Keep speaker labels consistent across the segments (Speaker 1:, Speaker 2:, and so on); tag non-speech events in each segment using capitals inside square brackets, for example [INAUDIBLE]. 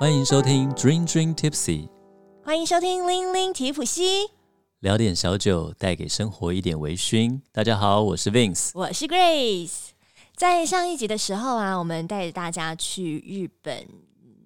Speaker 1: 欢迎收听 Dream Dream Tipsy，
Speaker 2: 欢迎收听《零零提普西》，
Speaker 1: 聊点小酒，带给生活一点微醺。大家好，我是 Vince，
Speaker 2: 我是 Grace。在上一集的时候啊，我们带着大家去日本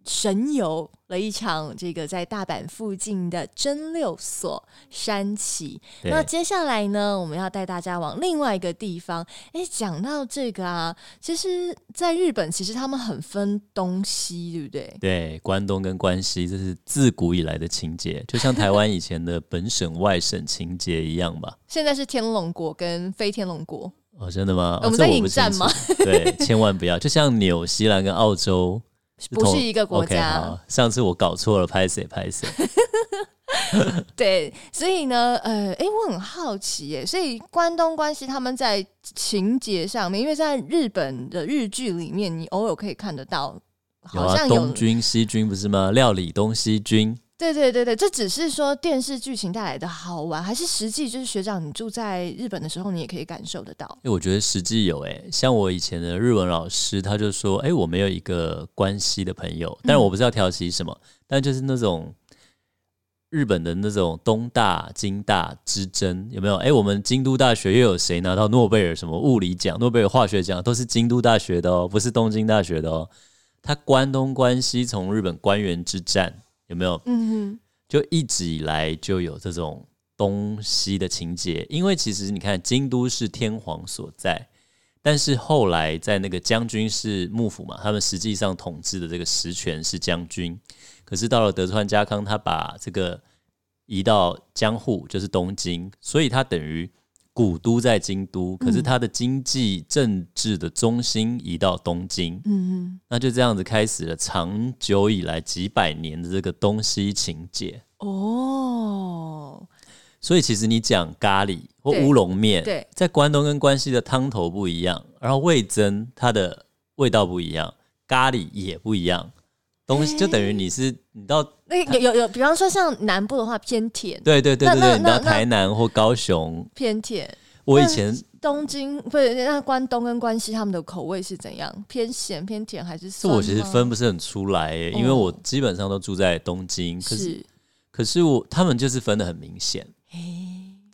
Speaker 2: 神游了一场，这个在大阪附近的真六所山崎。那接下来呢，我们要带大家往另外一个地方。诶，讲到这个啊，其实在日本，其实他们很分东西，对不对？
Speaker 1: 对，关东跟关西，这是自古以来的情节，就像台湾以前的本省外省情节一样吧？
Speaker 2: 现在是天龙国跟非天龙国，
Speaker 1: 哦，真的吗？
Speaker 2: 我们在引战吗？
Speaker 1: 对，千万不要，就像纽西兰跟澳洲同
Speaker 2: 不是一个国
Speaker 1: OK，
Speaker 2: 家。
Speaker 1: 好，上次我搞错了，拍谁拍谁。[LAUGHS]
Speaker 2: 对，所以呢，呃，诶，我很好奇耶，所以关东关西他们在情节上面，因为在日本的日剧里面，你偶尔可以看得到，好像有，
Speaker 1: 东军西军不是吗？料理东西军。
Speaker 2: 对对对对，这只是说电视剧情带来的好玩，还是实际就是学长你住在日本的时候，你也可以感受得到。
Speaker 1: 因为我觉得实际有诶、像我以前的日文老师，他就说，诶、我没有一个关西的朋友，但是我不知道调戏什么，但就是那种日本的那种东大、京大之争，有没有？诶、我们京都大学又有谁拿到诺贝尔什么物理奖、诺贝尔化学奖，都是京都大学的哦，不是东京大学的哦。他关东关西从日本官员之战有没有？
Speaker 2: 嗯哼
Speaker 1: 就一直以来就有这种东西的情节，因为其实你看京都是天皇所在，但是后来在那个将军是幕府嘛，他们实际上统治的这个实权是将军，可是到了德川家康，他把这个移到江户，就是东京，所以他等于古都在京都，可是它的经济政治的中心移到东京，
Speaker 2: 嗯
Speaker 1: 那就这样子开始了长久以来几百年的这个东西情节。
Speaker 2: 嗯，哦，
Speaker 1: 所以其实你讲咖喱或乌龙面，
Speaker 2: 对。
Speaker 1: 在关东跟关西的汤头不一样，然后味增它的味道不一样，咖喱也不一样，东西就等于你是你到
Speaker 2: 那有有有，比方说像南部的话偏甜，
Speaker 1: 对对对对对，你到台南或高雄，
Speaker 2: 偏甜。
Speaker 1: 我以前
Speaker 2: 东京不是那关东跟关西他们的口味是怎样？偏咸、偏甜还是
Speaker 1: 这？我其实分不是很出来耶，因为
Speaker 2: 哦
Speaker 1: 我基本上都住在东京，可是
Speaker 2: 是。
Speaker 1: 可是我他们就是分的很明显，
Speaker 2: 嘿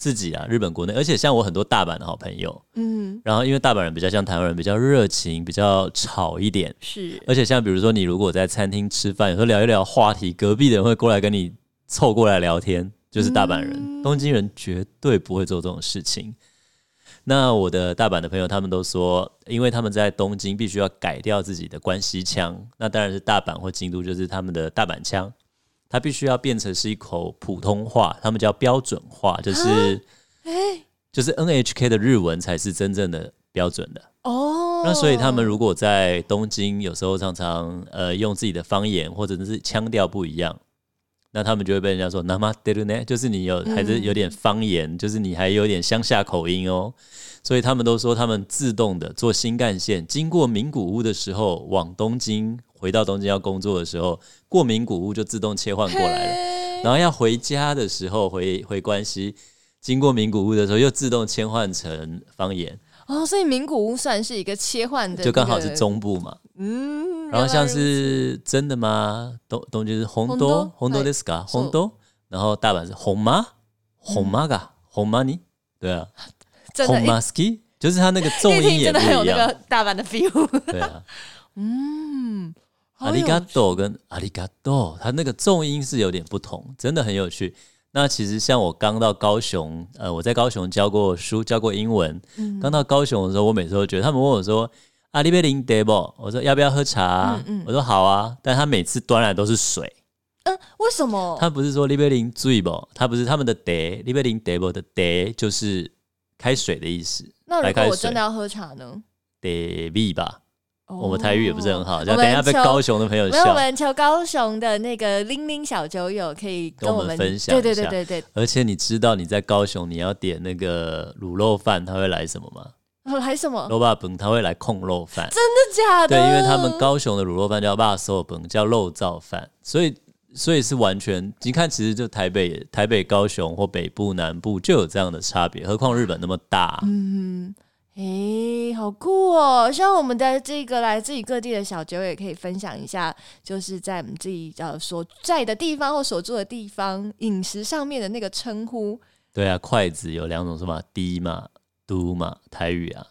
Speaker 1: 自己啊日本国内，而且像我很多大阪的好朋友，
Speaker 2: 嗯
Speaker 1: 然后因为大阪人比较像台湾人，比较热情，比较吵一点。
Speaker 2: 是
Speaker 1: 而且像比如说，你如果在餐厅吃饭，有时候聊一聊话题，隔壁的人会过来跟你凑过来聊天，就是大阪人。
Speaker 2: 嗯
Speaker 1: 东京人绝对不会做这种事情。那我的大阪的朋友，他们都说，因为他们在东京必须要改掉自己的关西腔，那当然是大阪或京都就是他们的大阪腔，它必须要变成是一口普通话，他们叫标准话，就是
Speaker 2: 哎
Speaker 1: 就是 NHK 的日文才是真正的标准的。
Speaker 2: 哦，
Speaker 1: 那所以他们如果在东京，有时候常常呃用自己的方言或者是腔调不一样，那他们就会被人家说 “nama d e 呢”，就是你有还是有点方言，就是你还有点乡下口音哦。所以他们都说，他们自动的坐新干线经过名古屋的时候，往东京回到东京要工作的时候，过名古屋就自动切换过来了。
Speaker 2: 了
Speaker 1: 然后要回家的时候，回回关西，经过名古屋的时候，又自动切换成方言，
Speaker 2: 哦，所以名古屋算是一个切换的，
Speaker 1: 就刚好是，中部嘛。
Speaker 2: 嗯，
Speaker 1: 然后像
Speaker 2: 原来如此
Speaker 1: 是真的吗？东东京是红
Speaker 2: 红
Speaker 1: 豆
Speaker 2: 豆
Speaker 1: 红豆
Speaker 2: はい
Speaker 1: this か
Speaker 2: そう
Speaker 1: 红豆，然后大阪是红妈红妈噶红妈你对啊，
Speaker 2: 真的
Speaker 1: 红妈 ski 就是它那个重
Speaker 2: 一听
Speaker 1: 音也[LAUGHS] 不
Speaker 2: 真的很有
Speaker 1: 一样
Speaker 2: 那个，大阪的 feel，
Speaker 1: 对啊，[LAUGHS]
Speaker 2: 嗯，好
Speaker 1: 阿里嘎多跟阿里嘎多，它那个重音是有点不同，真的很有趣。那其实像我刚到高雄，呃，我在高雄教过书，教过英文。
Speaker 2: 嗯
Speaker 1: 刚到高雄的时候，我每次都觉得他们问我说：“阿里贝林德不？”我说：“要不要喝茶？”
Speaker 2: 嗯嗯
Speaker 1: 我说：“好啊。”但他每次端来都是水，
Speaker 2: 嗯，为什么？
Speaker 1: 他不是说利贝林醉不？他不是他们的 day 利贝林德不的 day 就是开水的意思
Speaker 2: 那如果我真的要喝茶呢
Speaker 1: ？，day b 吧。
Speaker 2: 哦
Speaker 1: 我们台语也不是很好，
Speaker 2: 我
Speaker 1: 这样等一下被高雄的朋友
Speaker 2: 没有，我
Speaker 1: 笑。
Speaker 2: 们求高雄的那个零零小酒友可以
Speaker 1: 跟我们分享
Speaker 2: 对对
Speaker 1: 一下
Speaker 2: 对对
Speaker 1: 而且你知道你在高雄你要点那个卤肉饭，他会来什么吗？
Speaker 2: 对，还什么？
Speaker 1: 肉霸本他会来控肉饭。
Speaker 2: 真的假的？
Speaker 1: 对，因为他们高雄的卤肉饭叫霸寿本，叫肉燥饭，所以所以是完全你看，其实就台北、台北、高雄或北部、南部就有这样的差别，何况日本那么大。
Speaker 2: 嗯，诶，好酷哦！希望我们的这个来自于各地的小酒也可以分享一下，就是在我们自己呃所在的地方或所住的地方饮食上面的那个称呼。
Speaker 1: 对啊，筷子有两种是吗？低嘛、嘟嘛，台语啊。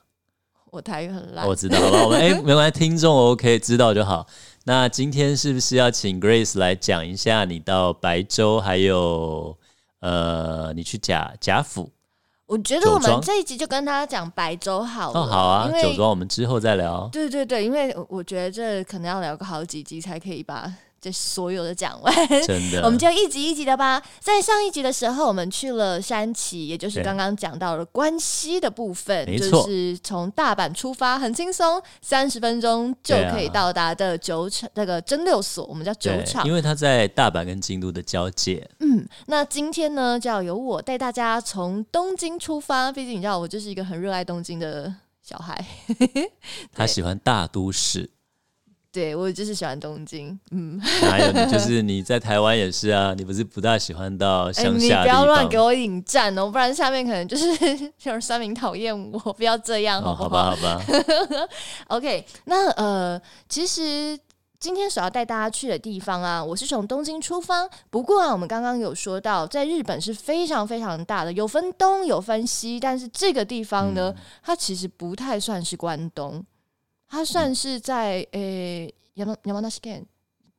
Speaker 2: 我台语很烂，
Speaker 1: 我知道，好吧，我们哎，[LAUGHS] 没关系，听众 OK，知道就好。那今天是不是要请 Grace 来讲一下你到白州，还有呃，你去贾贾府？
Speaker 2: 我觉得我们这一集就跟他讲白粥好了。哦，
Speaker 1: 好啊，酒庄我们之后再聊。
Speaker 2: 对对对，因为我觉得这可能要聊个好几集才可以把。这所有的讲完，
Speaker 1: 真的，[LAUGHS]
Speaker 2: 我们就一集一集的吧。在上一集的时候，我们去了山崎，也就是刚刚讲到了关西的部分，就是从大阪出发，很轻松，三十分钟就可以到达的酒厂，那个蒸馏所，我们叫酒厂，
Speaker 1: 因为它在大阪跟京都的交界。
Speaker 2: 嗯，那今天呢，就要由我带大家从东京出发，毕竟你知道，我就是一个很热爱东京的小孩，[LAUGHS]
Speaker 1: 他喜欢大都市。
Speaker 2: 对，我就是喜欢东京。嗯，
Speaker 1: 哪有你？就是你在台湾也是啊，你不是不大喜欢到乡下
Speaker 2: 你不要乱给我引战哦，不然下面可能就是 [LAUGHS] 有三明讨厌我。不要这样，好不
Speaker 1: 好？好吧，好吧。
Speaker 2: OK，那呃，其实今天所要带大家去的地方啊，我是从东京出发。不过啊，我们刚刚有说到，在日本是非常非常大的，有分东有分西，但是这个地方呢，它其实不太算是关东。它算是在诶，山山梨县，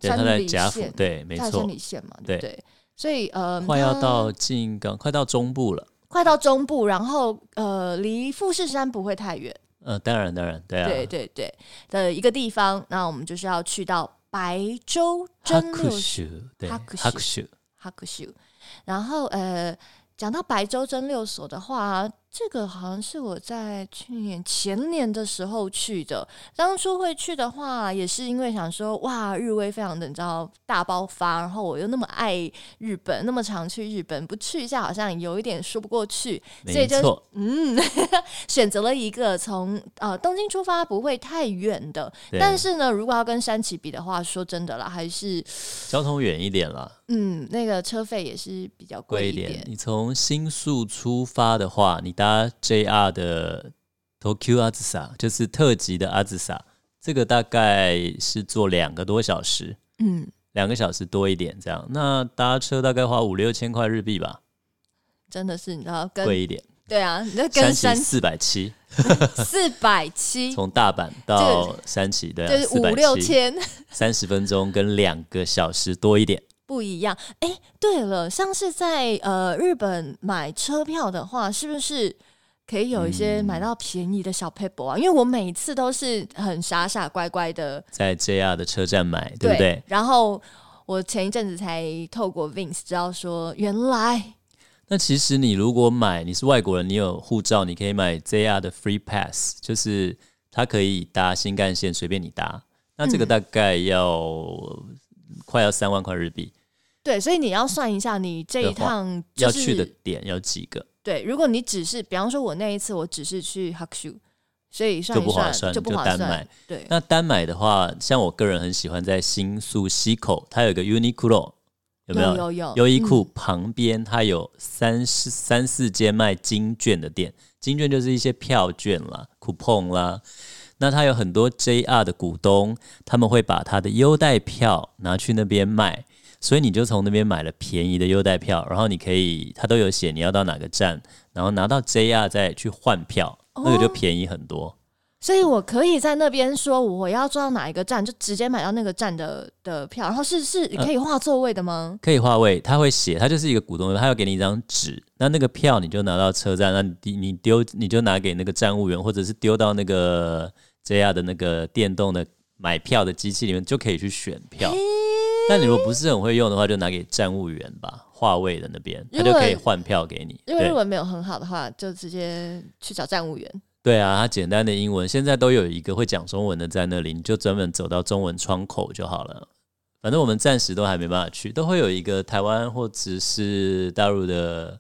Speaker 1: 山梨县，对，没错，
Speaker 2: 山梨县嘛，对对？所以呃，
Speaker 1: 快要到近港，快到中部了，
Speaker 2: 快到中部，然后呃，离富士山不会太远。
Speaker 1: 呃，当然当然，对啊，
Speaker 2: 对对对的一个地方，那我们就是要去到白州蒸馏所，
Speaker 1: 对，哈克秀，
Speaker 2: 哈克秀，然后呃。讲到白州蒸馏所的话，这个好像是我在去年前年的时候去的。当初会去的话，也是因为想说，哇，日威非常的你知道大爆发，然后我又那么爱日本，那么常去日本，不去一下好像有一点说不过去，
Speaker 1: 所以就
Speaker 2: 嗯，[LAUGHS] 选择了一个从呃东京出发不会太远的，但是呢，如果要跟山崎比的话，说真的啦，还是
Speaker 1: 交通远一点了。
Speaker 2: 嗯，那个车费也是比较贵一
Speaker 1: 点。你从新宿出发的话，你搭 JR 的 Tokyo 阿兹萨，就是特急的阿兹萨，这个大概是坐两个多小时，嗯，两个小时多一点这样。那搭车大概花五六千块日币吧，
Speaker 2: 真的是你知道
Speaker 1: 贵一点。
Speaker 2: 对啊，你跟山
Speaker 1: 四百七，[LAUGHS]
Speaker 2: 四百七，
Speaker 1: 从大阪到山崎对，
Speaker 2: 就是五六千，
Speaker 1: 三十分钟跟两个小时多一点。
Speaker 2: 不一样，哎，对了，像是在呃日本买车票的话，是不是可以有一些买到便宜的小 paper 啊？因为我每次都是很傻傻乖乖的
Speaker 1: 在 JR 的车站买，对不对？
Speaker 2: 然后我前一阵子才透过 Vince 知道说，原来
Speaker 1: 那其实你如果买，你是外国人，你有护照，你可以买 JR 的 Free Pass，就是它可以搭新干线，随便你搭。那这个大概要快要三万块日币。
Speaker 2: 对，所以你要算一下，你这一趟
Speaker 1: 要去的点有几个？
Speaker 2: 对，如果你只是，比方说，我那一次我只是去 Hakushu，所以算
Speaker 1: 就不划算，
Speaker 2: 就不划算。对，
Speaker 1: 那单买的话，像我个人很喜欢在新宿西口，它有个 Uniqlo，有没有？
Speaker 2: 有有。
Speaker 1: 优衣库旁边，它有三四三四间卖金券的店，金券就是一些票券啦、coupon 啦。那它有很多 JR 的股东，他们会把他的优待票拿去那边卖。所以你就从那边买了便宜的优待票，然后你可以，它都有写你要到哪个站，然后拿到 JR 再去换票，那个就便宜很多。
Speaker 2: 所以我可以在那边说我要坐到哪一个站，就直接买到那个站的的票，然后是是可以画座位的吗？
Speaker 1: 可以画位，他会写，他就是一个股东，他要给你一张纸，那那个票你就拿到车站，那你你丢你就拿给那个站务员，或者是丢到那个 JR 的那个电动的买票的机器里面，就可以去选票。但你如果不是很会用的话，就拿给站务员吧，话位的那边，他就可以换票给你。
Speaker 2: 因为日文没有很好的话，就直接去找站务员。
Speaker 1: 对啊，他简单的英文现在都有一个会讲中文的在那里，你就专门走到中文窗口就好了。反正我们暂时都还没办法去，都会有一个台湾或者是大陆的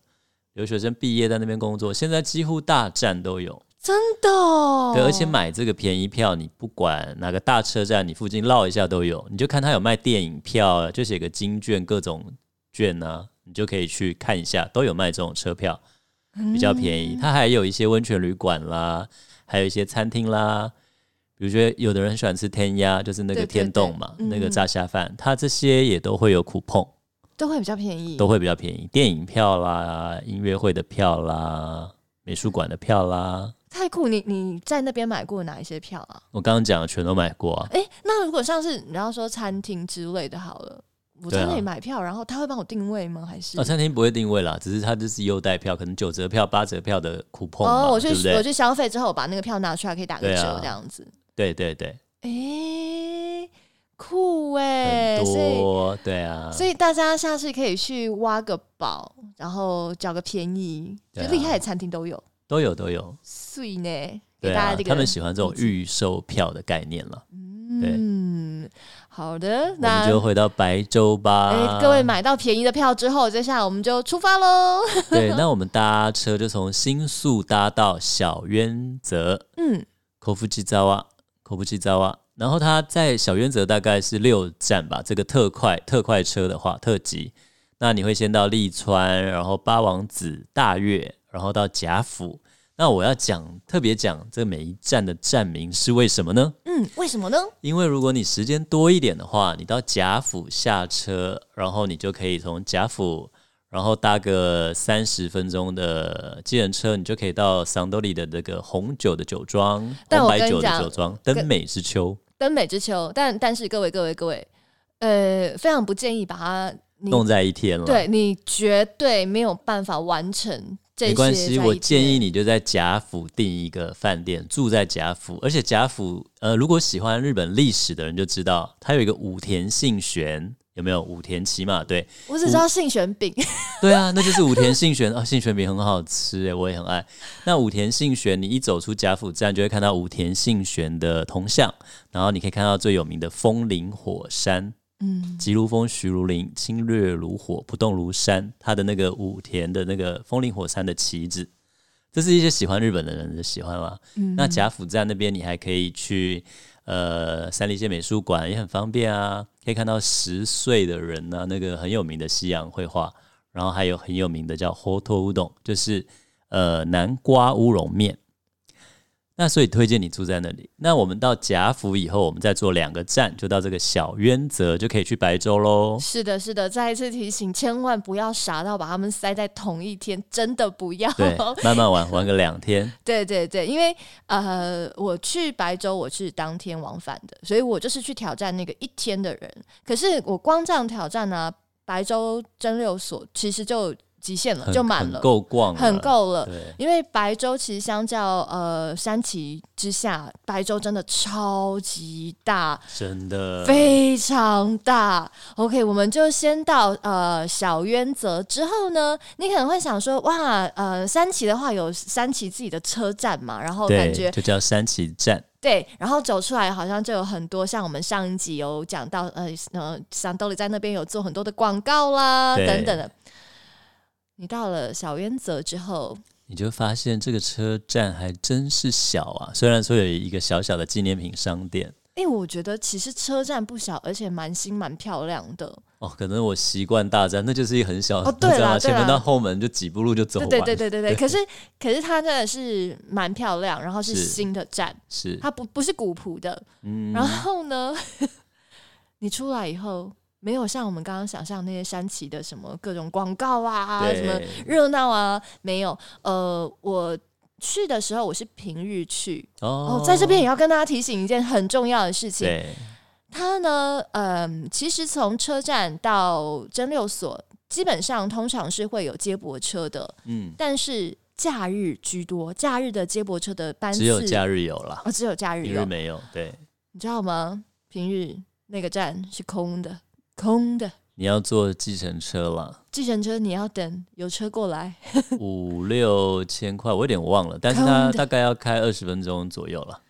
Speaker 1: 留学生毕业在那边工作。现在几乎大站都有。
Speaker 2: 真的，
Speaker 1: 对，而且买这个便宜票，你不管哪个大车站，你附近绕一下都有。你就看他有卖电影票，就写个金券各种券呢，你就可以去看一下，都有卖这种车票，比较便宜。它还有一些温泉旅馆啦，还有一些餐厅啦，比如说有的人很喜欢吃天鸭，就是那个天洞嘛，那个炸虾饭，它这些也都会有苦碰，
Speaker 2: 都会比较便宜，
Speaker 1: 都会比较便宜。电影票啦、音乐会的票啦、美术馆的票啦，
Speaker 2: 太酷！你你在那边买过哪一些票啊？
Speaker 1: 我刚刚讲的全都买过啊。
Speaker 2: 哎、那如果像是你要说餐厅之类的，好了，我在那里买票，然后他会帮我定位吗？还是？
Speaker 1: 啊，餐厅不会定位啦，只是他就是优待票，可能九折票、八折票的苦碰嘛，
Speaker 2: 哦，我去？我去消费之后，我把那个票拿出来可以打个折，这样子。
Speaker 1: 对对对，
Speaker 2: 哎、酷哎、
Speaker 1: 很
Speaker 2: 所以
Speaker 1: 多，对啊，
Speaker 2: 所以大家下次可以去挖个宝，然后找个便宜，就厉害的餐厅都有，
Speaker 1: 都有都有，
Speaker 2: 碎呢，
Speaker 1: 对啊他们喜欢这种预售票的概念了。
Speaker 2: 嗯，好的，那我
Speaker 1: 们就回到白州吧。
Speaker 2: 哎、各位买到便宜的票之后，接下来我们就出发喽。[LAUGHS]
Speaker 1: 对，那我们搭车就从新宿搭到小渊泽
Speaker 2: 嗯，
Speaker 1: 口福基扎瓦，口福基扎瓦。然后它在小渊泽大概是六站吧，这个特快特快车的话，特急，那你会先到利川，然后八王子、大月，然后到贾府。那我要讲特别讲这每一站的站名是为什么呢？
Speaker 2: 嗯，为什么呢？
Speaker 1: 因为如果你时间多一点的话，你到贾府下车，然后你就可以从贾府，然后搭个三十分钟的计程车，你就可以到桑多利的这个红酒的酒庄，红白酒的酒庄，登美之秋，
Speaker 2: 登美之秋，但但是各位各位各位，呃，非常不建议把它你
Speaker 1: 弄在一天了。
Speaker 2: 对你绝对没有办法完成。
Speaker 1: 没关系，我建议
Speaker 2: 你，
Speaker 1: 就在贾府订一个饭店，住在贾府。而且贾府，呃，如果喜欢日本历史的人就知道，它有一个武田信玄，有没有武田骑马队？
Speaker 2: 我只知道信玄饼，[LAUGHS]
Speaker 1: 对啊，那就是武田信玄啊，[LAUGHS] 信玄饼很好吃诶，我也很爱。那武田信玄，你一走出贾府站，就会看到武田信玄的铜像，然后你可以看到最有名的风林火山，
Speaker 2: 嗯，
Speaker 1: 急如风，徐如林，侵略如火，不动如山。他的那个武田的那个风林火山的旗子，这是一些喜欢日本的人的喜欢啦。
Speaker 2: 嗯
Speaker 1: 那甲府站那边，你还可以去呃三立线美术馆，也很方便啊，可以看到十岁的人呢、那个很有名的西洋绘画，然后还有很有名的叫 Hoto 乌冬，就是呃南瓜乌龙面。那所以推荐你住在那里。那我们到贾府以后，我们再坐两个站，就到这个小渊泽，就可以去白州喽。
Speaker 2: 是的，是的，再一次提醒，千万不要傻到把他们塞在同一天，真的不要。
Speaker 1: 对，慢慢玩，玩个两天。[LAUGHS]
Speaker 2: 对对对，因为呃，我去白州我是当天往返的，所以我就是去挑战那个一天的人。可是我光这样挑战呢、白州蒸馏所其实就极限了，
Speaker 1: 很
Speaker 2: 就满了，
Speaker 1: 够逛，
Speaker 2: 很够了。因为白州其实相较呃山崎之下，白州真的超级大，
Speaker 1: 真的
Speaker 2: 非常大。OK，我们就先到呃小渊泽之后呢，你可能会想说，哇，呃山崎的话有山崎自己的车站嘛，然后感
Speaker 1: 对，
Speaker 2: 觉
Speaker 1: 就叫山崎站。
Speaker 2: 对，然后走出来好像就有很多像我们上一集有讲到，呃呃，桑兜里在那边有做很多的广告啦等等的。你到了小渊泽之后，
Speaker 1: 你就发现这个车站还真是小啊，虽然说有一个小小的纪念品商店
Speaker 2: 哎、我觉得其实车站不小，而且蛮新蛮漂亮的。
Speaker 1: 哦，可能我习惯大站，那就是一个很小的
Speaker 2: 哦对啦
Speaker 1: 站啊，
Speaker 2: 对啦
Speaker 1: 前门到后门就几步路就走完，
Speaker 2: 对对对对对对。可是可是它真的是蛮漂亮，然后是
Speaker 1: 是
Speaker 2: 新的站，
Speaker 1: 是，
Speaker 2: 它不不是古朴的。
Speaker 1: 嗯
Speaker 2: 然后呢，[LAUGHS] 你出来以后，没有像我们刚刚想象那些山崎的什么各种广告啊，什么热闹啊，没有。呃，我去的时候我是平日去
Speaker 1: 哦
Speaker 2: 哦，在这边也要跟大家提醒一件很重要的事情。
Speaker 1: 对
Speaker 2: 它呢，嗯，其实从车站到蒸馏所，基本上通常是会有接驳车的，
Speaker 1: 嗯，
Speaker 2: 但是假日居多，假日的接驳车的班次
Speaker 1: 只有假日有啦，
Speaker 2: 哦，只有假日有，
Speaker 1: 平日没有。对，
Speaker 2: 你知道吗？平日那个站是空的，空的。
Speaker 1: 你要坐计程车了，
Speaker 2: 计程车你要等有车过来，[LAUGHS]
Speaker 1: 五六千块，我有点忘了，但是
Speaker 2: 空的
Speaker 1: 它大概要开二十分钟左右了。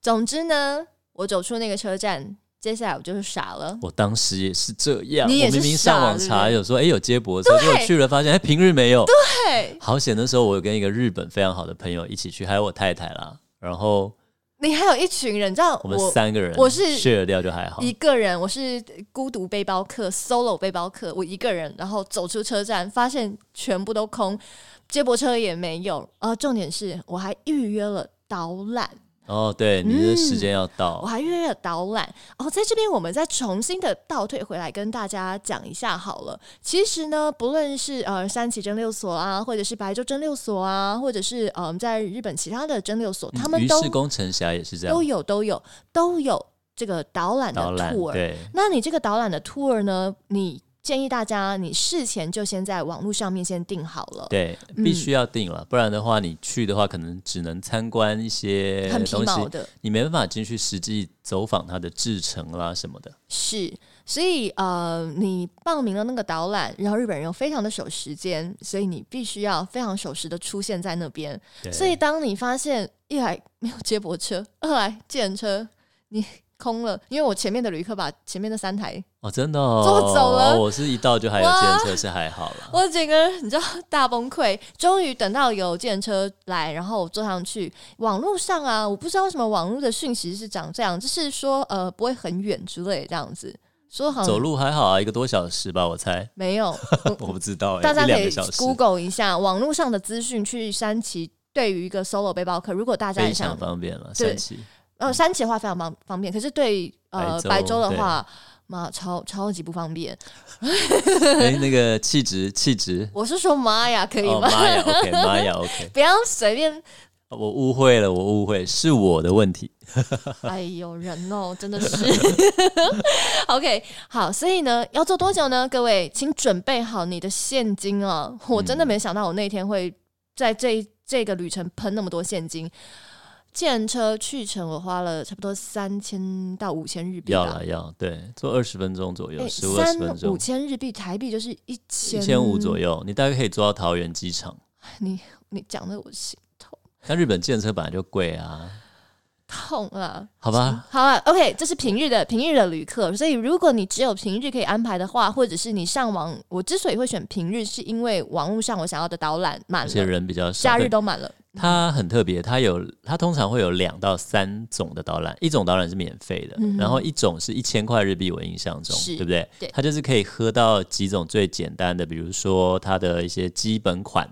Speaker 2: 总之呢，我走出那个车站，接下来我就是傻了。
Speaker 1: 我当时也是这样，
Speaker 2: 你也是
Speaker 1: 我明明上网查有说，哎、有接驳车，结果去了发现，哎、平日没有。
Speaker 2: 对，
Speaker 1: 好险，那时候我有跟一个日本非常好的朋友一起去，还有我太太啦，然后
Speaker 2: 你还有一群人，你知道
Speaker 1: 我们三个人，
Speaker 2: 我是
Speaker 1: share 掉就还好。
Speaker 2: 一个人，我是孤独背包客，solo 背包客，我一个人，然后走出车站，发现全部都空，接驳车也没有。呃，重点是我还预约了导览。
Speaker 1: 哦，对，你的时间要到，
Speaker 2: 我还约了导览哦，在这边我们再重新的倒退回来跟大家讲一下好了。其实呢，不论是呃三崎蒸馏所啊，或者是白州蒸馏所啊，或者是嗯在日本其他的蒸馏所，他们都
Speaker 1: 工程侠也是这样，
Speaker 2: 都有都有都有这个导览的 tour。
Speaker 1: 对，
Speaker 2: 那你这个导览的 tour 呢，你。建议大家，你事前就先在网络上面先订好了。
Speaker 1: 对，必须要订了，不然的话，你去的话可能只能参观一些
Speaker 2: 很皮毛的，
Speaker 1: 你没办法进去实际走访它的制程啦什么的。
Speaker 2: 是，所以呃，你报名了那个导览，然后日本人又非常的守时间，所以你必须要非常守时的出现在那边。所以当你发现一来没有接驳车，二来电车，你。空了，因为我前面的旅客把前面的三台
Speaker 1: 哦，真的哦
Speaker 2: 坐走了。
Speaker 1: 我是一到就还有电车，是还好了。
Speaker 2: 我整个你知道大崩溃，终于等到有电车来，然后我坐上去。网络上啊，我不知道为什么网络的讯息是长这样，就是说呃不会很远之类这样子。说好
Speaker 1: 走路还好啊，一个多小时吧，我猜。
Speaker 2: 没有，
Speaker 1: 我不知道。
Speaker 2: 大家可以 Google 一下网络上的资讯，去山崎对于一个 solo 背包客，如果大家
Speaker 1: 非常方便了，山崎。
Speaker 2: 呃，山崎的话非常方方便，可是对呃白州的话，妈超超级不方便。
Speaker 1: 哎，那个气质气质，[LAUGHS]
Speaker 2: 我是说妈呀，可以吗？
Speaker 1: 妈呀，OK，妈呀，[LAUGHS] OK，
Speaker 2: 不要随便。
Speaker 1: 我误会了，我误会，是我的问题。[LAUGHS]
Speaker 2: 哎呦，人哦，真的是。OK，好，所以呢，要做多久呢？各位，请准备好你的现金哦。我真的没想到，我那天会在这这个旅程喷那么多现金。建车去程我花了差不多三千到五千日币，
Speaker 1: 要了要对，坐二十分钟左右，十五二十分钟，
Speaker 2: 五千日币台币就是一千
Speaker 1: 一千五左右，你大概可以坐到桃园机场。[LAUGHS]
Speaker 2: 你你讲的我心痛。
Speaker 1: 但日本建车本来就贵啊，
Speaker 2: 痛啊！
Speaker 1: 好吧，
Speaker 2: 好啊，OK，这是平日的平日的旅客，所以如果你只有平日可以安排的话，或者是你上网，我之所以会选平日，是因为网络上我想要的导览满了，而
Speaker 1: 且人比较少，
Speaker 2: 假日都满了。
Speaker 1: 它很特别，它有它通常会有两到三种的导览，一种导览是免费的，然后一种是一千块日币，我印象中，对不对？
Speaker 2: 对，
Speaker 1: 它就是可以喝到几种最简单的，比如说它的一些基本款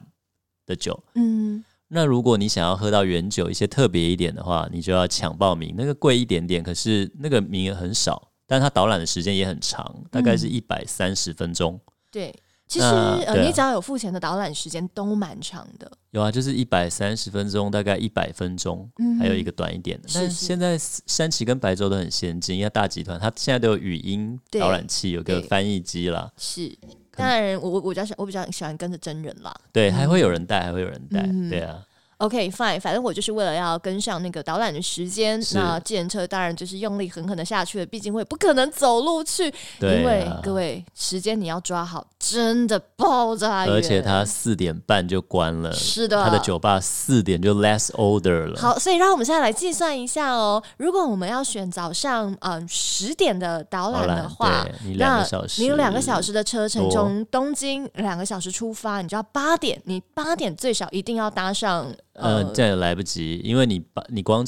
Speaker 1: 的酒。嗯，那如果你想要喝到原酒，一些特别一点的话，你就要抢报名，那个贵一点点，可是那个名额很少，但它导览的时间也很长，大概是一百三十分钟。
Speaker 2: 对。其实呃，你只要有付钱的导览时间都蛮长的。
Speaker 1: 有啊，就是一百三十分钟，大概一百分钟，还有一个短一点的。但现在山崎跟白州都很先进，因为大集团它现在都有语音导览器，有个翻译机啦。
Speaker 2: 是，当然我我我比较喜我比较喜欢跟着真人啦。
Speaker 1: 对，还会有人带，还会有人带，对啊。
Speaker 2: OK，fine，反正我就是为了要跟上那个导览的时间，那自行车当然就是用力狠狠的下去了，毕竟我也不可能走路去，因为各位时间你要抓好，真的爆炸
Speaker 1: 而且它四点半就关了，
Speaker 2: 是的，
Speaker 1: 他的酒吧四点就 less order 了。
Speaker 2: 好，所以让我们现在来计算一下哦，如果我们要选早上嗯十点的导览的话，
Speaker 1: 那
Speaker 2: 你有两个小时的车程，从东京两个小时出发，你就要八点，你八点最少一定要搭上。
Speaker 1: 呃，这样也来不及，因为你把你光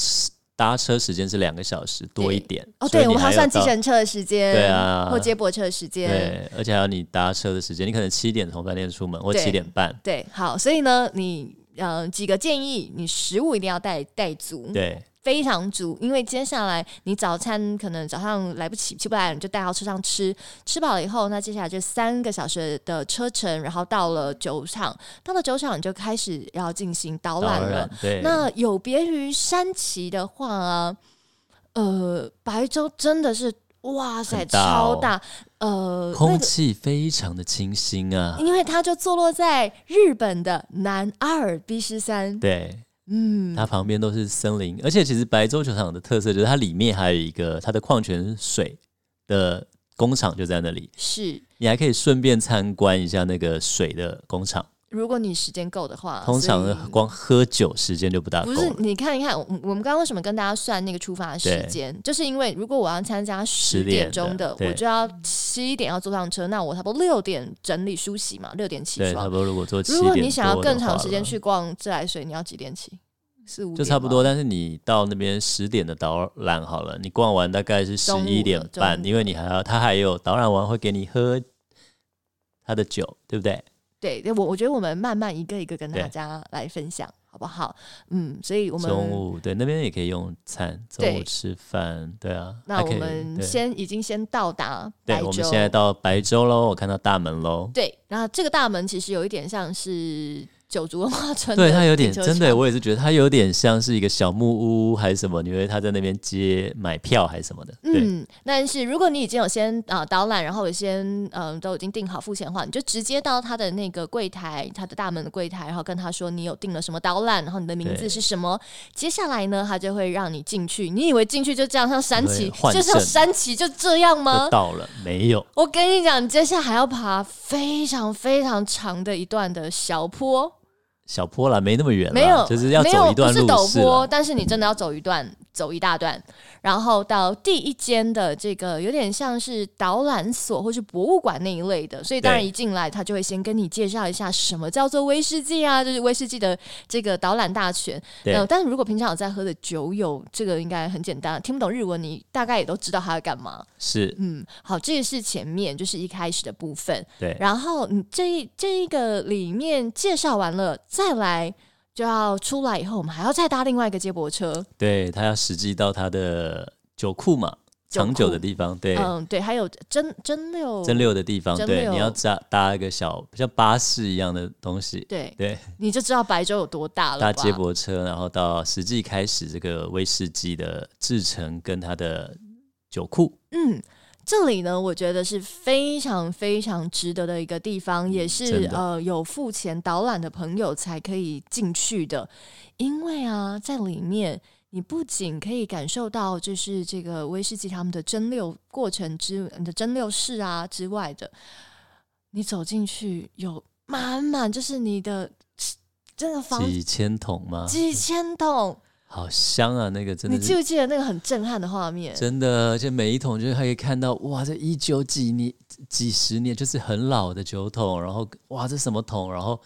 Speaker 1: 搭车时间是两个小时多一点
Speaker 2: 哦。对，我们还要算计程车的时间，
Speaker 1: 对啊，
Speaker 2: 或接驳车的时间，
Speaker 1: 对，而且还有你搭车的时间，你可能七点从饭店出门，或七点半。
Speaker 2: 对，好，所以呢，你呃几个建议，你食物一定要带带足。
Speaker 1: 对。
Speaker 2: 非常足，因为接下来你早餐可能早上来不及起不来，你就带到车上吃，吃饱了以后，那接下来就三个小时的车程，然后到了酒厂，到了酒厂你就开始要进行导览了。
Speaker 1: 对，
Speaker 2: 那有别于山崎的话啊，呃，白州真的是哇塞超大，呃，
Speaker 1: 空气非常的清新啊，
Speaker 2: 因为它就坐落在日本的南阿尔卑斯山。
Speaker 1: 对。嗯，它旁边都是森林，而且其实白洲球场的特色就是它里面还有一个它的矿泉水的工厂就在那里，
Speaker 2: 是。
Speaker 1: 你还可以顺便参观一下那个水的工厂。
Speaker 2: 如果你时间够的话，
Speaker 1: 通常光喝酒时间就不大够。
Speaker 2: 不是，你看一看，我我们刚刚为什么跟大家算那个出发时间？就是因为如果我要参加十点钟的，我就要七点要坐上车，那我差不多六点整理梳洗嘛，六点起床。
Speaker 1: 差不多如果坐七
Speaker 2: 如果你想要更长时间去逛自来水，你要几点起？四五
Speaker 1: 就差不多。但是你到那边十点的导览好了，你逛完大概是十一点半，因为你还要他还有导览完会给你喝他的酒，对不对？
Speaker 2: 对，我我觉得我们慢慢一个一个跟大家来分享。好不好？嗯，所以我们
Speaker 1: 中午对那边也可以用餐，中午吃饭，对啊。
Speaker 2: 那我们先已经先到达
Speaker 1: 对，
Speaker 2: 白州，
Speaker 1: 我们现在到白州喽，我看到大门喽。
Speaker 2: 对，然后这个大门其实有一点像是九族文化村
Speaker 1: 对，它有点真的，我也是觉得它有点像是一个小木屋还是什么，你以为他在那边接买票还是什么的。
Speaker 2: 嗯，但是如果你已经有先啊、导览，然后有先嗯、都已经订好付钱的话，你就直接到他的那个柜台，他的大门的柜台，然后跟他说你有订了什么导览，然后你的名字是什么。接下来呢，他就会让你进去。你以为进去就这样像山崎，就像
Speaker 1: 证
Speaker 2: 山崎就这样吗？
Speaker 1: 到了没有？
Speaker 2: 我跟你讲，你接下来还要爬非常非常长的一段的小坡，
Speaker 1: 小坡啦，没那么远啦，
Speaker 2: 没有，
Speaker 1: 就是要走一段路
Speaker 2: 不是陡坡，但是你真的要走一段，走一大段，然后到第一间的这个有点像是导览所或是博物馆那一类的，所以当然一进来他就会先跟你介绍一下什么叫做威士忌啊，就是威士忌的这个导览大全。
Speaker 1: 对
Speaker 2: 呃，但是如果平常有在喝的酒友，这个应该很简单，听不懂日文你大概也都知道他要干嘛。
Speaker 1: 是，
Speaker 2: 嗯，好，这个是前面就是一开始的部分。
Speaker 1: 对，
Speaker 2: 然后你这一这一个里面介绍完了，再来就要出来以后，我们还要再搭另外一个接驳车。
Speaker 1: 对他要实际到他的酒库嘛，
Speaker 2: 酒
Speaker 1: 长久的地方，对，
Speaker 2: 嗯，对，还有蒸蒸馏，
Speaker 1: 蒸馏的地方，
Speaker 2: 蒸
Speaker 1: 对，你要搭搭一个小像巴士一样的东西，
Speaker 2: 对，
Speaker 1: 对，
Speaker 2: 你就知道白州有多大了。
Speaker 1: 搭接驳车，然后到实际开始这个威士忌的制成跟它的酒库，
Speaker 2: 嗯。这里呢，我觉得是非常非常值得的一个地方，也是呃有付钱导览的朋友才可以进去的。因为啊，在里面你不仅可以感受到就是这个威士忌他们的蒸馏过程之你的蒸馏室啊之外的，你走进去有满满就是你的这个房
Speaker 1: 几千桶吗？
Speaker 2: 几千桶，
Speaker 1: 好香啊！那个真的你
Speaker 2: 记不记得那个很震撼的画面？
Speaker 1: 真的，而且每一桶就是还可以看到，哇，这一九几年、几十年，就是很老的酒桶，然后哇，这什么桶？然后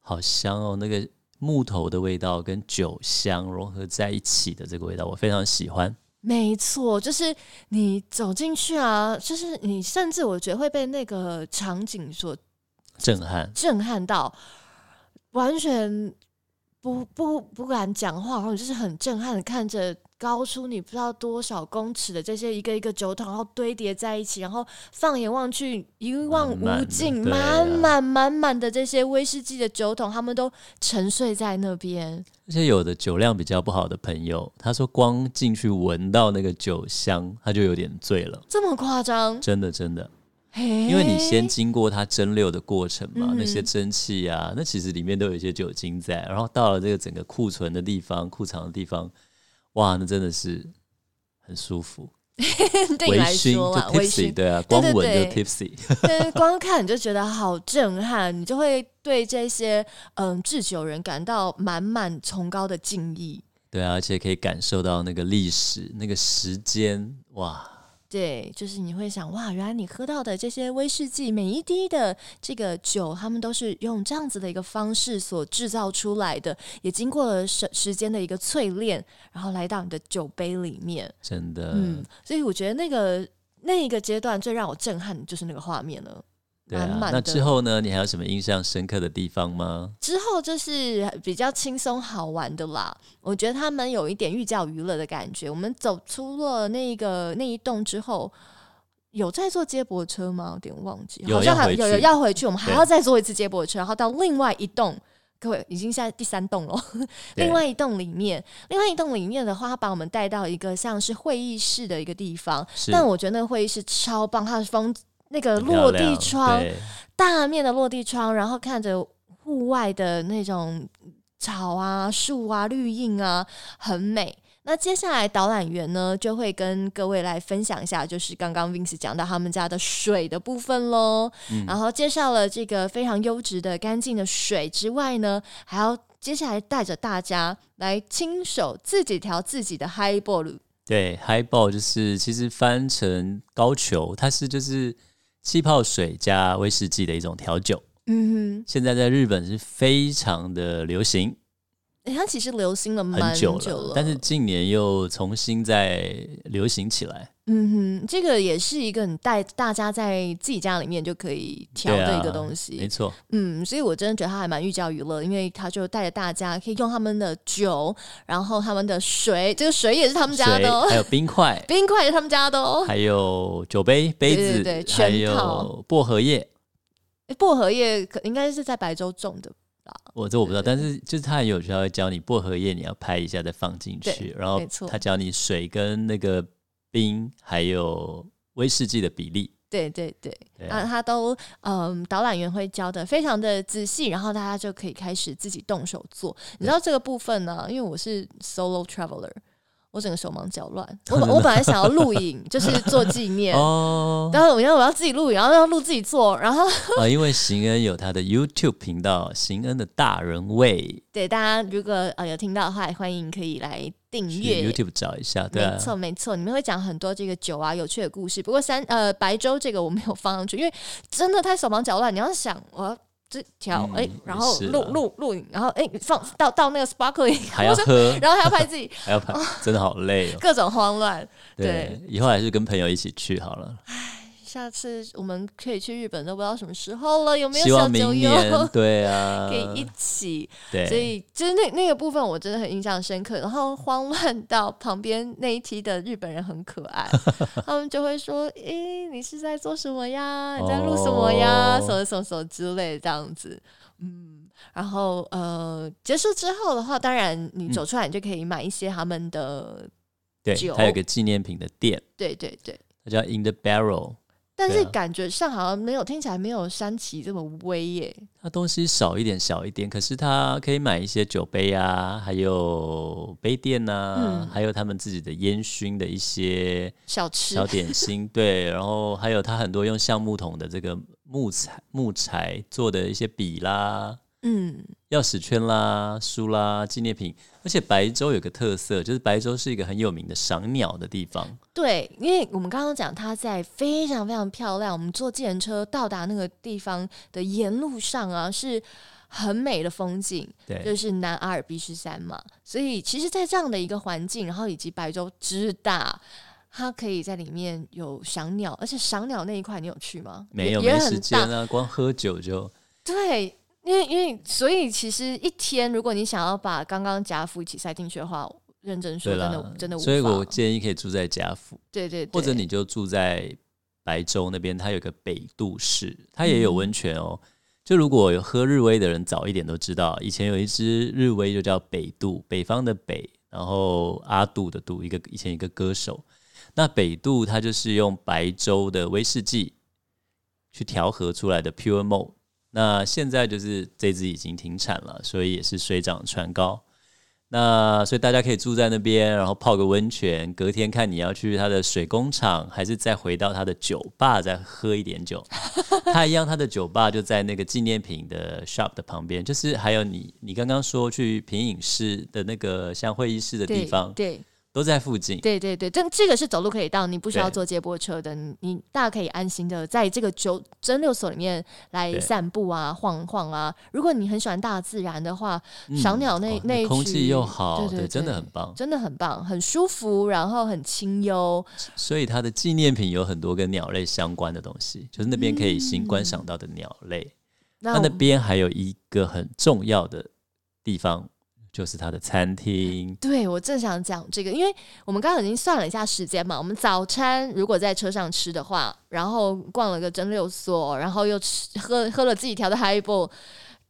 Speaker 1: 好香哦，那个木头的味道跟酒香融合在一起的这个味道，我非常喜欢。
Speaker 2: 没错，就是你走进去啊，就是你甚至我觉得会被那个场景所
Speaker 1: 震撼，
Speaker 2: 震撼到，完全不不不敢讲话，然后你就是很震撼的看着高出你不知道多少公尺的这些一个一个酒桶，然后堆叠在一起，然后放眼望去一望无尽，满满满满的这些威士忌的酒桶，他们都沉睡在那边。
Speaker 1: 而且有的酒量比较不好的朋友，他说光进去闻到那个酒香，他就有点醉了，
Speaker 2: 这么夸张？
Speaker 1: 真的真的。
Speaker 2: 因
Speaker 1: 因为你先经过它蒸馏的过程嘛，
Speaker 2: 嗯
Speaker 1: 那些蒸汽啊，那其实里面都有一些酒精在，然后到了这个整个库存的地方、库藏的地方，哇，那真的是很舒服，[LAUGHS]
Speaker 2: 对你来
Speaker 1: 微醺就
Speaker 2: 说啦，微
Speaker 1: tipsy，
Speaker 2: 醺，
Speaker 1: 对啊，光闻就 tipsy，
Speaker 2: 对，光看你就觉得好震撼，你就会对这些嗯制酒人感到满满崇高的敬意。
Speaker 1: 对啊，而且可以感受到那个历史、那个时间，哇，
Speaker 2: 对，就是你会想哇，原来你喝到的这些威士忌，每一滴的这个酒，他们都是用这样子的一个方式所制造出来的，也经过了时时间的一个淬炼，然后来到你的酒杯里面。
Speaker 1: 真的，
Speaker 2: 嗯，所以我觉得那个那一个阶段最让我震撼的就是那个画面了。
Speaker 1: 对啊。那之后呢？你还有什么印象深刻的地方吗？
Speaker 2: 之后就是比较轻松好玩的啦。我觉得他们有一点寓教于乐的感觉。我们走出了那个那一栋之后，有在坐接驳车吗？有点忘记，好像还有有要回去，我们还要再坐一次接驳车，然后到另外一栋。各位已经现在第三栋了，[LAUGHS] 另外一栋里面，另外一栋里面的话，他把我们带到一个像是会议室的一个地方，但我觉得那个会议室超棒，它的风那个落地窗，大面的落地窗，然后看着户外的那种草啊、树啊、绿荫啊，很美。那接下来导览员呢，就会跟各位来分享一下，就是刚刚 Vince 讲到他们家的水的部分喽。
Speaker 1: 嗯
Speaker 2: 然后介绍了这个非常优质的、干净的水之外呢，还要接下来带着大家来亲手自己调自己的 highball。
Speaker 1: 对，highball 就是其实翻成高球，它是就是气泡水加威士忌的一种调酒。
Speaker 2: 嗯哼
Speaker 1: 现在在日本是非常的流行，
Speaker 2: 它其实流行了蛮
Speaker 1: 很久
Speaker 2: 久
Speaker 1: 了，但是近年又重新再流行起来。
Speaker 2: 嗯哼，这个也是一个很带大家在自己家里面就可以调的一个东西。
Speaker 1: 没错，
Speaker 2: 嗯，所以我真的觉得它还蛮寓教于乐，因为它就带着大家可以用他们的酒，然后他们的水，这个水也是他们家的哦，[LAUGHS]
Speaker 1: 还有冰块，
Speaker 2: 冰块也是他们家的哦。
Speaker 1: 还有酒杯、杯子，
Speaker 2: 对对对
Speaker 1: 还有薄荷叶。
Speaker 2: 薄荷叶可应该是在白州种的，
Speaker 1: 我这我不知道，但是就是他很有时候会教你薄荷叶你要拍一下再放进去，然后他教你水跟那个冰还有威士忌的比例。
Speaker 2: 对对对啊，他都嗯，导览员会教的非常的仔细，然后大家就可以开始自己动手做。你知道这个部分呢，因为我是 solo traveler，我整个手忙脚乱。[LAUGHS] 我本我本来想要录影，就是做纪念。
Speaker 1: 哦，[LAUGHS]
Speaker 2: 然后我要我要自己录影，然后要录自己做，然后
Speaker 1: 啊，[LAUGHS] 因为邢恩有他的 YouTube 频道，邢恩的大人味，
Speaker 2: 对大家如果呃有听到的话，欢迎可以来订阅。
Speaker 1: YouTube 找一下，对啊
Speaker 2: 没，错，没错，你们会讲很多这个酒啊有趣的故事。不过三呃白粥这个我没有放上去，因为真的太手忙脚乱。你要想我要这调
Speaker 1: 嗯
Speaker 2: 哎、然后录录录影，然后哎、放到到那个 sparkling，
Speaker 1: 还要喝，[LAUGHS]
Speaker 2: 然后还要拍自己，[LAUGHS]
Speaker 1: 还要拍，真的好累哦。[LAUGHS]
Speaker 2: 各种慌乱。
Speaker 1: 对
Speaker 2: 对，
Speaker 1: 以后还是跟朋友一起去好了。
Speaker 2: 下次我们可以去日本，都不知道什么时候了，有没有小酒友 [LAUGHS]
Speaker 1: 对啊，
Speaker 2: 可以一起？
Speaker 1: 对，
Speaker 2: 所以就是那那个部分我真的很印象深刻，然后慌乱到旁边那一梯的日本人很可爱，[LAUGHS] 他们就会说：“诶、你是在做什么呀？你在录什么呀？
Speaker 1: 哦
Speaker 2: 什么什么什么之类的这样子。”嗯，然后呃，结束之后的话，当然你走出来，你就可以买一些他们的，
Speaker 1: 对，
Speaker 2: 酒
Speaker 1: 它有个纪念品的店，
Speaker 2: 对对对。
Speaker 1: 它叫 In the Barrel，
Speaker 2: 但是感觉上好像没有，听起来没有山崎这么威耶。
Speaker 1: 它东西少一点，小一点，可是它可以买一些酒杯啊，还有杯垫呐、
Speaker 2: 嗯。
Speaker 1: 还有他们自己的烟熏的一些
Speaker 2: 小吃。
Speaker 1: 小点心，对，然后还有它很多用橡木桶的这个木材木材做的一些笔啦、
Speaker 2: 嗯，
Speaker 1: 钥匙圈啦、书啦、纪念品，而且白州有个特色，就是白州是一个很有名的赏鸟的地方，
Speaker 2: 对，因为我们刚刚讲它在非常非常漂亮，我们坐计程车到达那个地方的沿路上啊是很美的风景，
Speaker 1: 对，
Speaker 2: 就是南阿尔卑斯山嘛。所以其实，在这样的一个环境，然后以及白州之大。它可以在里面有赏鸟，而且赏鸟那一块你有去吗？
Speaker 1: 没有没时间啊，光喝酒就
Speaker 2: 对，因为因为所以其实一天，如果你想要把刚刚贾府一起塞进去的话，认真说，真的，真的无法。
Speaker 1: 所以我建议可以住在贾府。
Speaker 2: 对对对，
Speaker 1: 或者你就住在白州那边，它有个北渡市，它也有温泉哦。就如果有喝日威的人，早一点都知道，以前有一支日威就叫北渡，北方的北，然后阿杜的杜，一个以前一个歌手。那北渡它就是用白州的威士忌去调和出来的 Pure Malt。那现在就是这只已经停产了，所以也是水涨船高。那所以大家可以住在那边，然后泡个温泉，隔天看你要去它的水工厂，还是再回到它的酒吧再喝一点酒。它一样，它的酒吧就在那个纪念品的 shop 的旁边，就是还有你你刚刚说去品饮室的那个像会议室的地方，
Speaker 2: 对
Speaker 1: 都在附近。
Speaker 2: 对对对，但这个是走路可以到，你不需要坐接驳车的，你你大家可以安心的在这个九蒸馏所里面来散步啊、晃晃啊。如果你很喜欢大自然的话，
Speaker 1: 嗯
Speaker 2: 赏鸟那、
Speaker 1: 哦
Speaker 2: 那一
Speaker 1: 空气又好，
Speaker 2: 对对
Speaker 1: 真的很棒。
Speaker 2: 真的很棒，很舒服，然后很清幽。
Speaker 1: 所以它的纪念品有很多跟鸟类相关的东西，就是那边可以行观赏到的鸟类。它那边还有一个很重要的地方，就是他的餐厅。
Speaker 2: 对我正想讲这个，因为我们刚刚已经算了一下时间嘛，我们早餐如果在车上吃的话，然后逛了个蒸馏所，然后又吃喝喝了自己调的 Highball，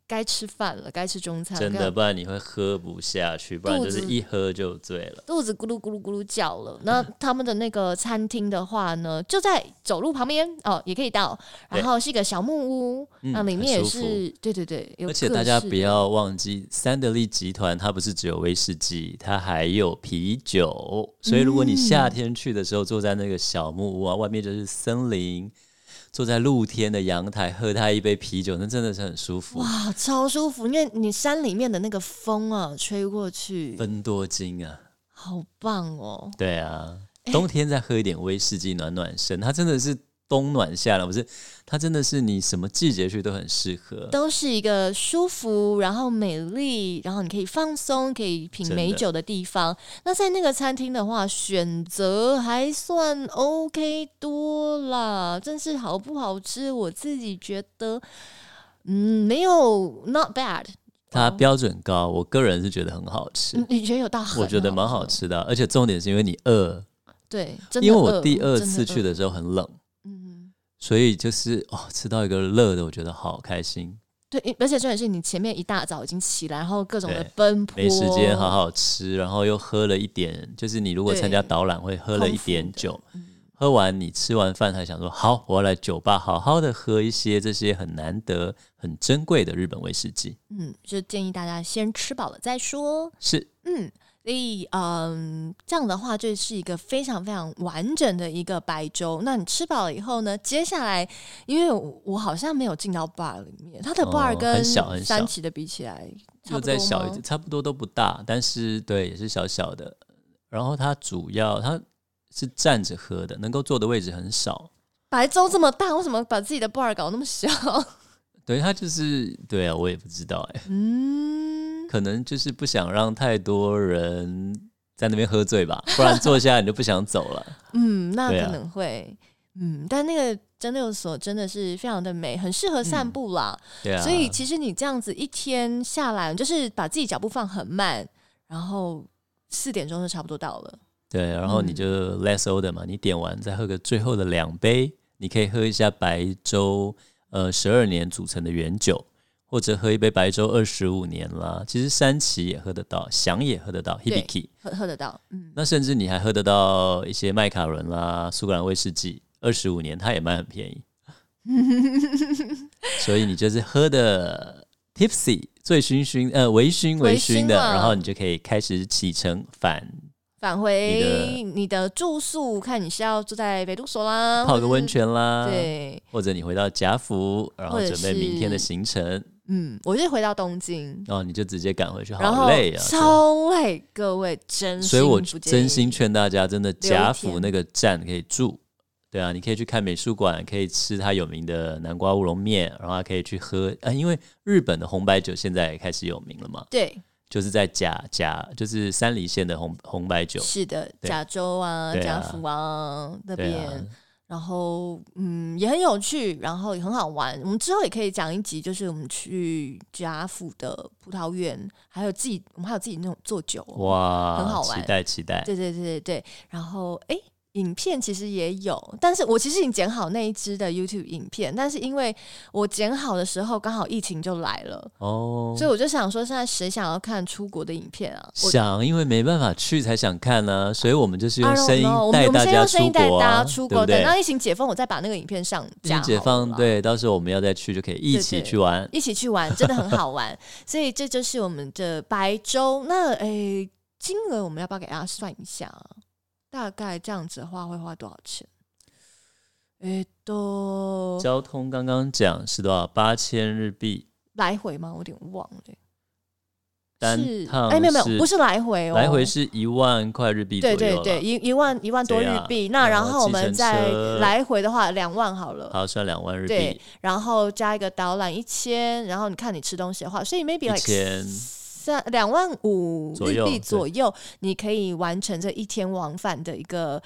Speaker 2: 该吃饭了，该吃中餐，该
Speaker 1: 真的，不然你会喝不下去，不然就是一喝就醉了。
Speaker 2: 肚子咕噜咕噜咕噜叫了。那他们的那个餐厅的话呢，就在走路旁边哦，也可以到。然后是一个小木屋，
Speaker 1: 嗯
Speaker 2: 那里面也是对对对，有
Speaker 1: 而且大家不要忘记，三得利集团它不是只有威士忌，它还有啤酒。所以如果你夏天去的时候，坐在那个小木屋啊，外面就是森林，坐在露天的阳台喝他一杯啤酒，那真的是很舒服。
Speaker 2: 哇，超舒服，因为你山里面的那个风啊，吹过去，
Speaker 1: 分多金啊，
Speaker 2: 好棒哦。
Speaker 1: 对啊，冬天再喝一点威士忌暖暖身，它真的是冬暖夏凉，不是？它真的是你什么季节去都很适合。
Speaker 2: 都是一个舒服，然后美丽，然后你可以放松，可以品美酒的地方。那在那个餐厅的话，选择还算 OK 多啦。真是好不好吃，我自己觉得，嗯，没有 not bad。
Speaker 1: 它标准高，我个人是觉得很好吃，
Speaker 2: 嗯你觉得有到很
Speaker 1: 我觉得蛮好，吃的，而且重点是因为你饿，
Speaker 2: 对，真的
Speaker 1: 因为我第二次去的时候很冷，
Speaker 2: 嗯，
Speaker 1: 所以就是哦，吃到一个热的，我觉得好开心，
Speaker 2: 对，而且重点是你前面一大早已经起来，然后各种的奔波，
Speaker 1: 没时间好好吃，然后又喝了一点，就是你如果参加导览会喝了一点酒，
Speaker 2: 嗯
Speaker 1: 喝完你吃完饭还想说好，我要来酒吧好好的喝一些这些很难得、很珍贵的日本威士忌。
Speaker 2: 嗯，就建议大家先吃饱了再说。
Speaker 1: 是，
Speaker 2: 嗯，所以嗯，这样的话就是一个非常非常完整的一个白粥。那你吃饱了以后呢，接下来因为我我好像没有进到 bar 里面，它的
Speaker 1: 哦
Speaker 2: bar 跟
Speaker 1: 小很小
Speaker 2: 三期的比起来，
Speaker 1: 就再小一点，差不多都不大，但是对也是小小的。然后它主要它是站着喝的，能够坐的位置很少。
Speaker 2: 白粥这么大，为什么把自己的 bar 搞那么小？[LAUGHS]
Speaker 1: 对，它就是对啊，我也不知道哎、
Speaker 2: 嗯，
Speaker 1: 可能就是不想让太多人在那边喝醉吧，[LAUGHS] 不然坐下来你就不想走了。[LAUGHS]
Speaker 2: 嗯，那可能会，嗯，但那个蒸馏所真的是非常的美，很适合散步啦。
Speaker 1: 对啊，
Speaker 2: 所以其实你这样子一天下来，就是把自己脚步放很慢，然后四点钟就差不多到了。
Speaker 1: 对，然后你
Speaker 2: 嗯
Speaker 1: 就 less order 嘛，你点完再喝个最后的两杯，你可以喝一下白粥，呃，十二年组成的原酒，或者喝一杯白粥二十五年啦。其实三崎也喝得到，想也喝得到，Hibiki，
Speaker 2: 喝喝得到，嗯，
Speaker 1: 那甚至你还喝得到一些麦卡伦啦、苏格兰威士忌，二十五年它也卖很便宜，[LAUGHS] 所以你就是喝的 tipsy 醉醺醺，呃，微醺微醺的，
Speaker 2: 醺
Speaker 1: 然后你就可以开始启程返
Speaker 2: 返回
Speaker 1: 你的
Speaker 2: 你的住宿，看你是要住在北都所啦，
Speaker 1: 泡个温，泉啦，
Speaker 2: 对，
Speaker 1: 或者你回到贾府，然后准备明天的行程，
Speaker 2: 嗯，我就回到东京。
Speaker 1: 然后你就直接赶回去，
Speaker 2: 然后
Speaker 1: 好累啊！
Speaker 2: 超累，各位真心
Speaker 1: 所以我
Speaker 2: 不建议
Speaker 1: 真心劝大家，真的
Speaker 2: 留
Speaker 1: 贾府
Speaker 2: 田
Speaker 1: 那个站可以住，对啊，你可以去看美术馆，可以吃它有名的南瓜乌龙面，然后还可以去喝，呃，因为日本的红白酒现在也开始有名了嘛，
Speaker 2: 对，
Speaker 1: 就是在甲甲，就是山梨县的红红白酒，
Speaker 2: 是的，
Speaker 1: 对
Speaker 2: 甲州啊、
Speaker 1: 对啊
Speaker 2: 甲府啊那
Speaker 1: 对
Speaker 2: 边，
Speaker 1: 啊，
Speaker 2: 然后嗯也很有趣，然后也很好玩。我们之后也可以讲一集，就是我们去贾府的葡萄园，还有自己我们还有自己那种做酒、哦，
Speaker 1: 哇，
Speaker 2: 很好玩
Speaker 1: 期待期待，
Speaker 2: 对对对对对。然后诶，影片其实也有，但是我其实已经剪好那一支的 YouTube 影片，但是因为我剪好的时候刚好疫情就来了，
Speaker 1: 哦，
Speaker 2: 所以我就想说，现在谁想要看出国的影片啊？我
Speaker 1: 想，因为没办法去才想看呢、所以我们就是用声音带大家出
Speaker 2: 用声音带
Speaker 1: 国？
Speaker 2: 等到疫情解封，我再把那个影片上
Speaker 1: 疫
Speaker 2: 架好了啦。
Speaker 1: 情解放，对，到时候我们要再去就可以一起去玩。
Speaker 2: 一起去玩，真的很好玩。[LAUGHS] 所以这就是我们的白粥。那诶，金额我们要不要给大家算一下啊？大概这样子的话会花多少钱？诶，都
Speaker 1: 交通刚刚讲是多少？八千日币
Speaker 2: 来回吗？我有点忘了。
Speaker 1: 单
Speaker 2: 是
Speaker 1: 趟
Speaker 2: 哎，没有没有，不是来回哦，
Speaker 1: 来回是一万块日币左右啦
Speaker 2: 对对对，一一万一万多日币。那然
Speaker 1: 然后
Speaker 2: 后我们再
Speaker 1: 车
Speaker 2: 来回的话，两万好了。
Speaker 1: 好算两万日
Speaker 2: 对
Speaker 1: 币，
Speaker 2: 然后加一个导览一千，然后你看你吃东西的话，所以 maybe
Speaker 1: 一
Speaker 2: like
Speaker 1: 千
Speaker 2: 三两万五日币
Speaker 1: 左右
Speaker 2: 你可以完成这一天往返的一个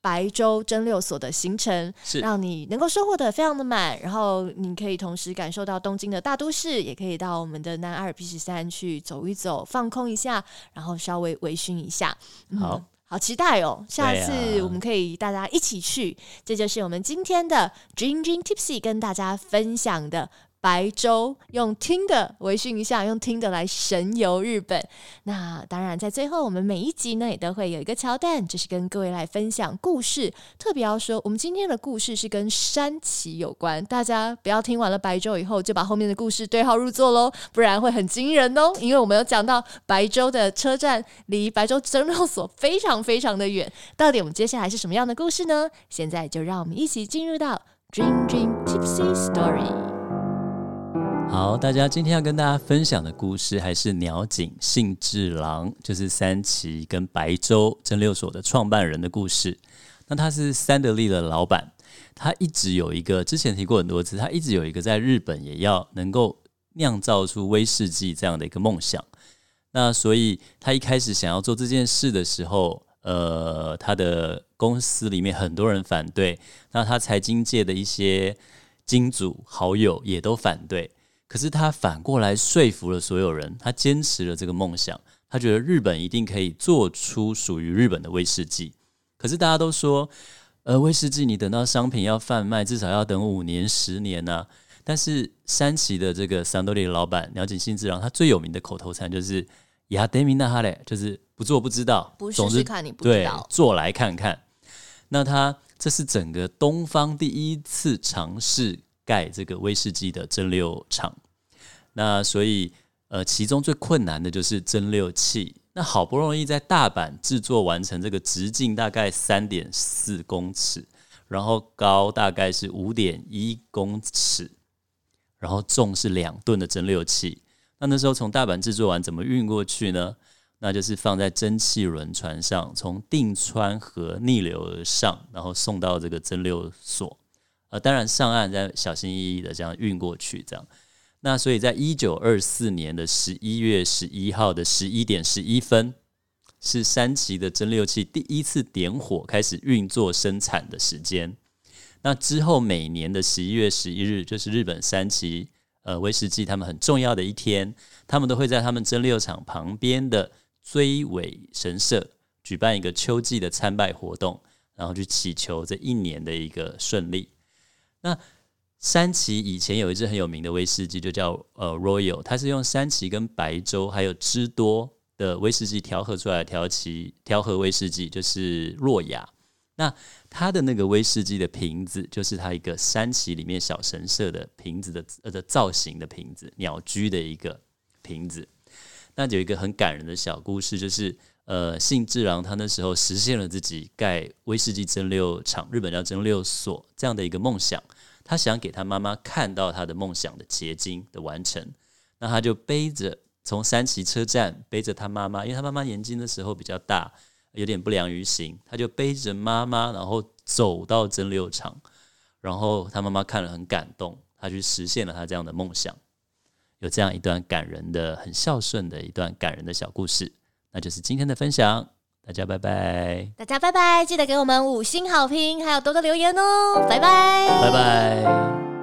Speaker 2: 白州蒸馏所的行程，
Speaker 1: 是
Speaker 2: 让你能够收获的非常的满，然后你可以同时感受到东京的大都市，也可以到我们的南阿尔卑斯山去走一走，放空一下，然后稍微微醺一下。嗯
Speaker 1: 好。
Speaker 2: 好期待哦！下次我们可以大家一起去，这就是我们今天的 Dream Dream Tipsy 跟大家分享的白粥，用听的微醺一下，用听的来神游日本。那当然，在最后我们每一集呢也都会有一个桥段，就是跟各位来分享故事。特别要说，我们今天的故事是跟山崎有关，大家不要听完了白粥以后就把后面的故事对号入座喽，不然会很惊人哦。因为我们有讲到白粥的车站离白粥蒸肉所非常非常的远，到底我们接下来是什么样的故事呢？现在就让我们一起进入到 Dream Dream Tipsy Story。
Speaker 1: 好，大家今天要跟大家分享的故事还是鸟井幸治郎，就是三崎跟白粥蒸馏所的创办人的故事。那他是三得利的老板，他一直有一个之前提过很多次，他一直有一个在日本也要能够酿造出威士忌这样的一个梦想。那所以他一开始想要做这件事的时候，呃，他的公司里面很多人反对，那他财经界的一些金主好友也都反对。可是他反过来说服了所有人，他坚持了这个梦想，他觉得日本一定可以做出属于日本的威士忌。可是大家都说，呃，威士忌你等到商品要贩卖，至少要等五年、十年呢。但是山崎的这个三多利的老板鸟井信之郎，他最有名的口头禅就是“亚德米纳哈嘞”，就是不做不知道，
Speaker 2: 不试试看你不知道，
Speaker 1: 做来看看。那他这是整个东方第一次尝试盖这个威士忌的蒸馏厂。那所以呃，其中最困难的就是蒸馏器。那好不容易在大阪制作完成这个直径大概三点四公尺，然后高大概是五点一公尺。然后重是两吨的蒸馏器，那那时候从大阪制作完怎么运过去呢？那就是放在蒸汽轮船上，从定川河逆流而上，然后送到这个蒸馏所。呃，当然上岸再小心翼翼的这样运过去，这样。那所以在一九二四年的十一月十一号的十一点十一分，是山崎的蒸馏器第一次点火开始运作生产的时间。那之后每年的十一月十一日，就是日本三崎呃威士忌他们很重要的一天，他们都会在他们蒸馏厂旁边的追尾神社举办一个秋季的参拜活动，然后去祈求这一年的一个顺利。那山崎以前有一支很有名的威士忌，就叫呃 Royal，它是用山崎跟白州还有芝多的威士忌调和出来的调奇调和威士忌，就是洛雅。那它的那个威士忌的瓶子，就是它一个山崎里面小神社的瓶子的呃的造型的瓶子，鸟居的一个瓶子。那有一个很感人的小故事，就是呃信治郎他那时候实现了自己盖威士忌蒸馏厂，日本叫蒸馏所这样的一个梦想。他想给他妈妈看到他的梦想的结晶的完成，那他就背着从山崎车站背着他妈妈，因为他妈妈年轻的时候比较大。有点不良于行，他就背着妈妈，然后走到蒸馏厂，然后他妈妈看了很感动，他去实现了他这样的梦想。有这样一段感人的、很孝顺的一段感人的小故事，那就是今天的分享。大家拜拜，
Speaker 2: 大家拜拜，记得给我们五星好评，还有多多留言哦，拜拜，
Speaker 1: 拜拜。